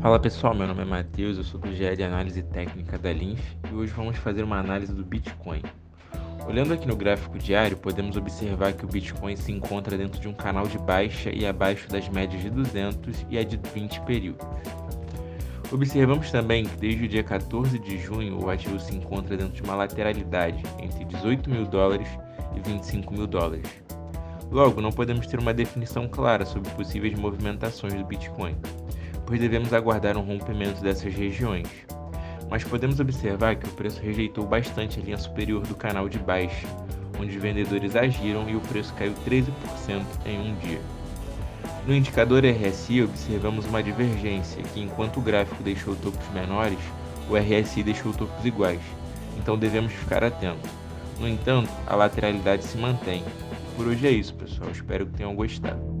Fala pessoal, meu nome é Matheus, eu sou do GE de Análise Técnica da Linf e hoje vamos fazer uma análise do Bitcoin. Olhando aqui no gráfico diário, podemos observar que o Bitcoin se encontra dentro de um canal de baixa e abaixo das médias de 200 e a de 20 períodos. Observamos também que desde o dia 14 de junho o ativo se encontra dentro de uma lateralidade entre 18 mil dólares e 25 mil dólares. Logo, não podemos ter uma definição clara sobre possíveis movimentações do Bitcoin pois devemos aguardar um rompimento dessas regiões. Mas podemos observar que o preço rejeitou bastante a linha superior do canal de baixa, onde os vendedores agiram e o preço caiu 13% em um dia. No indicador RSI, observamos uma divergência, que enquanto o gráfico deixou topos menores, o RSI deixou topos iguais, então devemos ficar atentos. No entanto, a lateralidade se mantém. Por hoje é isso, pessoal. Espero que tenham gostado.